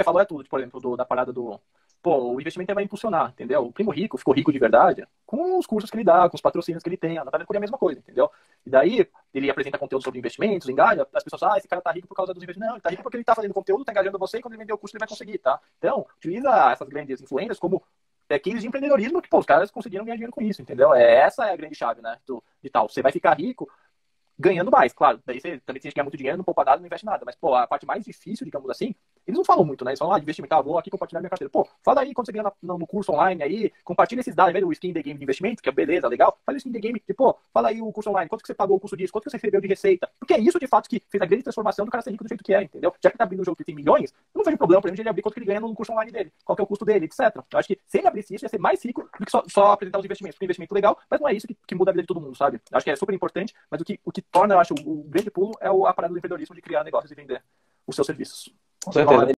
você falou é tudo, por exemplo, do, da parada do. Pô, o investimento vai impulsionar, entendeu? O primo rico ficou rico de verdade com os cursos que ele dá, com os patrocínios que ele tem. A Natália Curia é a mesma coisa, entendeu? E daí, ele apresenta conteúdo sobre investimentos, engaja as pessoas, ah, esse cara tá rico por causa dos investimentos. Não, ele tá rico porque ele tá fazendo conteúdo, tá engajando você e quando ele vender o curso ele vai conseguir, tá? Então, utiliza essas grandes influências como é, de empreendedorismo que, pô, os caras conseguiram ganhar dinheiro com isso, entendeu? É, essa é a grande chave, né? Do, de tal. Você vai ficar rico ganhando mais, claro. Daí você também tem que ganhar muito dinheiro, não poupa nada, não investe nada. Mas, pô, a parte mais difícil, digamos assim, eles não falam muito, né? Eles falam, ah, investimento, ah, vou aqui compartilhar minha carteira. Pô, fala aí quando você ganha no, curso online aí, compartilha esses dados, invés do skin the game de investimento, que é beleza, legal, faz o skin the game, tipo, fala aí o curso online, quanto que você pagou o curso disso, quanto que você recebeu de receita. Porque é isso, de fato, que fez a grande transformação do cara ser rico do jeito que é, entendeu? Já que tá abrindo um jogo que tem milhões, eu não vejo problema, de ele abrir quanto que ele ganha no curso online dele, qual que é o custo dele, etc. Eu acho que se ele abrisse isso, ia ser mais rico do que só, só apresentar os investimentos. Porque investimento legal, mas não é isso que, que muda a vida de todo mundo, sabe? Eu acho que é super importante, mas o que, o que torna, eu acho, o grande pulo é a parada do empreendedorismo de criar negócios e vender os seus serviços. Com certeza.